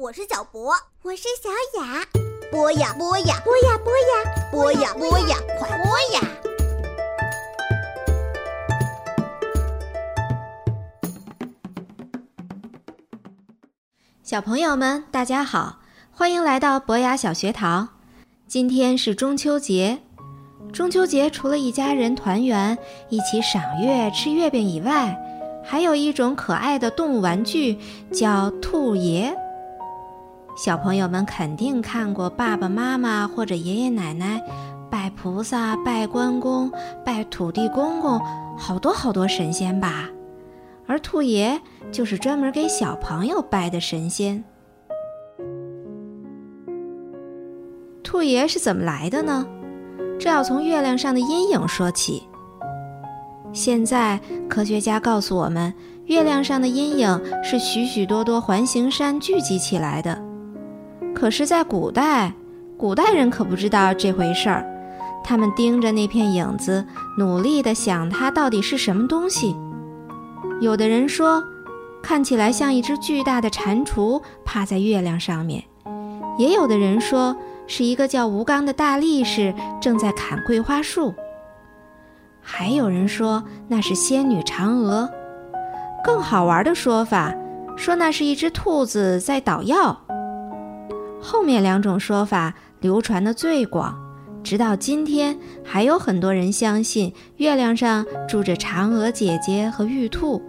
我是小博，我是小雅。播呀播呀，播呀播呀，播呀播呀，快播呀！小朋友们，大家好，欢迎来到博雅小学堂。今天是中秋节，中秋节除了一家人团圆、一起赏月、吃月饼以外，还有一种可爱的动物玩具，叫兔爷。小朋友们肯定看过爸爸妈妈或者爷爷奶奶拜菩萨、拜关公、拜土地公公，好多好多神仙吧？而兔爷就是专门给小朋友拜的神仙。兔爷是怎么来的呢？这要从月亮上的阴影说起。现在科学家告诉我们，月亮上的阴影是许许多多环形山聚集起来的。可是，在古代，古代人可不知道这回事儿，他们盯着那片影子，努力地想它到底是什么东西。有的人说，看起来像一只巨大的蟾蜍趴在月亮上面；也有的人说，是一个叫吴刚的大力士正在砍桂花树。还有人说那是仙女嫦娥，更好玩的说法说那是一只兔子在捣药。后面两种说法流传的最广，直到今天还有很多人相信月亮上住着嫦娥姐姐和玉兔，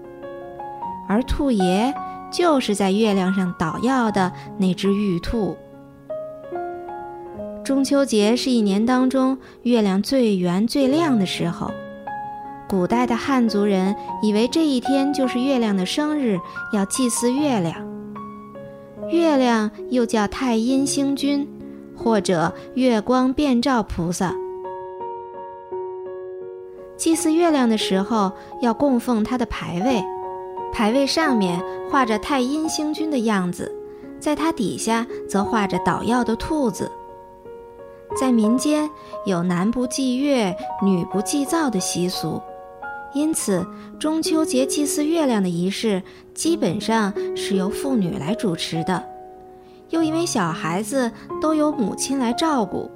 而兔爷就是在月亮上捣药的那只玉兔。中秋节是一年当中月亮最圆最亮的时候。古代的汉族人以为这一天就是月亮的生日，要祭祀月亮。月亮又叫太阴星君，或者月光遍照菩萨。祭祀月亮的时候，要供奉它的牌位，牌位上面画着太阴星君的样子，在它底下则画着捣药的兔子。在民间有男不祭月，女不祭灶的习俗。因此，中秋节祭祀月亮的仪式基本上是由妇女来主持的。又因为小孩子都由母亲来照顾，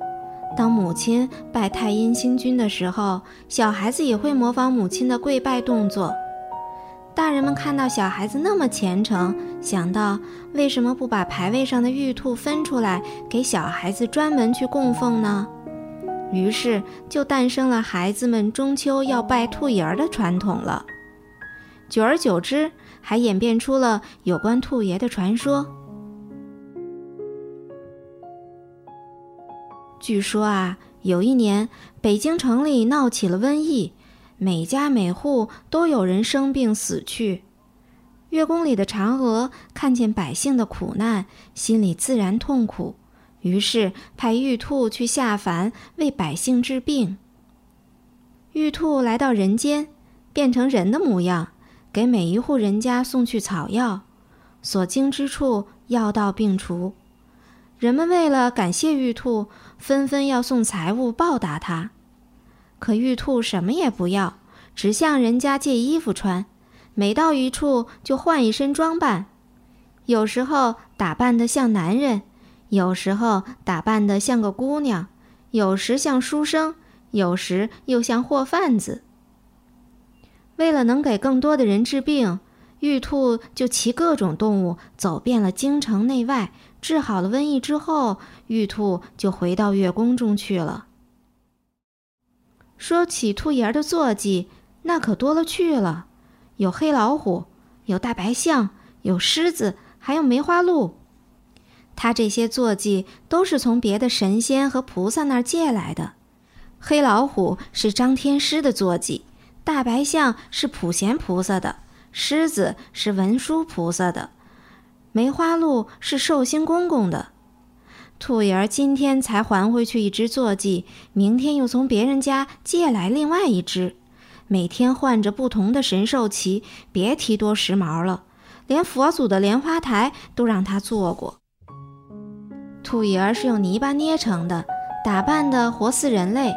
当母亲拜太阴星君的时候，小孩子也会模仿母亲的跪拜动作。大人们看到小孩子那么虔诚，想到为什么不把牌位上的玉兔分出来给小孩子专门去供奉呢？于是就诞生了孩子们中秋要拜兔爷儿的传统了。久而久之，还演变出了有关兔爷的传说。据说啊，有一年北京城里闹起了瘟疫，每家每户都有人生病死去。月宫里的嫦娥看见百姓的苦难，心里自然痛苦。于是派玉兔去下凡为百姓治病。玉兔来到人间，变成人的模样，给每一户人家送去草药，所经之处药到病除。人们为了感谢玉兔，纷纷要送财物报答他。可玉兔什么也不要，只向人家借衣服穿，每到一处就换一身装扮，有时候打扮得像男人。有时候打扮得像个姑娘，有时像书生，有时又像货贩子。为了能给更多的人治病，玉兔就骑各种动物走遍了京城内外。治好了瘟疫之后，玉兔就回到月宫中去了。说起兔爷儿的坐骑，那可多了去了，有黑老虎，有大白象，有狮子，还有梅花鹿。他这些坐骑都是从别的神仙和菩萨那儿借来的。黑老虎是张天师的坐骑，大白象是普贤菩萨的，狮子是文殊菩萨的，梅花鹿是寿星公公的。兔爷儿今天才还回去一只坐骑，明天又从别人家借来另外一只，每天换着不同的神兽骑，别提多时髦了。连佛祖的莲花台都让他坐过。兔爷儿是用泥巴捏成的，打扮的活似人类，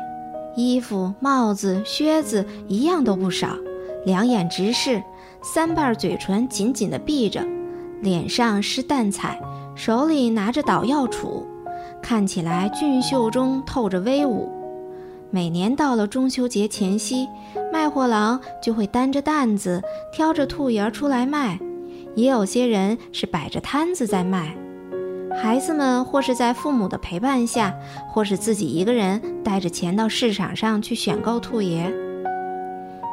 衣服、帽子、靴子一样都不少，两眼直视，三瓣嘴唇紧紧地闭着，脸上施淡彩，手里拿着捣药杵，看起来俊秀中透着威武。每年到了中秋节前夕，卖货郎就会担着担子，挑着兔爷儿出来卖，也有些人是摆着摊子在卖。孩子们或是在父母的陪伴下，或是自己一个人带着钱到市场上去选购兔爷。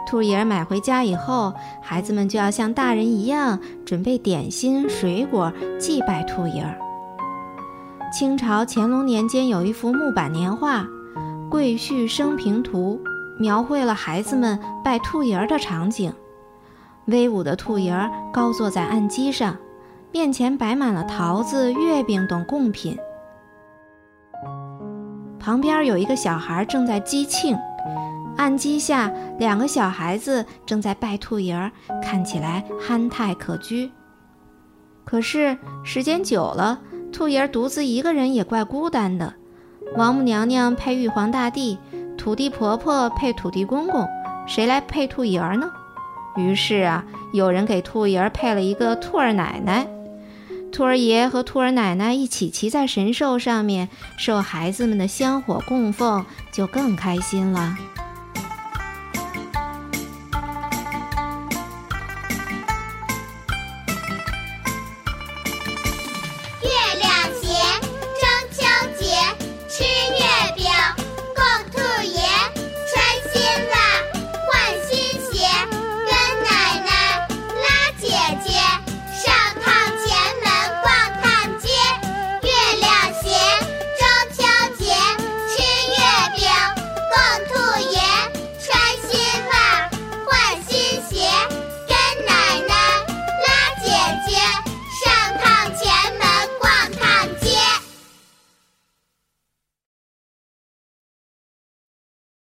兔爷买回家以后，孩子们就要像大人一样准备点心、水果祭拜兔爷。清朝乾隆年间有一幅木板年画《贵婿生平图》，描绘了孩子们拜兔爷的场景。威武的兔爷高坐在案几上。面前摆满了桃子、月饼等贡品，旁边有一个小孩正在击磬，案几下两个小孩子正在拜兔爷儿，看起来憨态可掬。可是时间久了，兔爷儿独自一个人也怪孤单的。王母娘娘配玉皇大帝，土地婆婆配土地公公，谁来配兔爷儿呢？于是啊，有人给兔爷儿配了一个兔儿奶奶。兔儿爷和兔儿奶奶一起骑在神兽上面，受孩子们的香火供奉，就更开心了。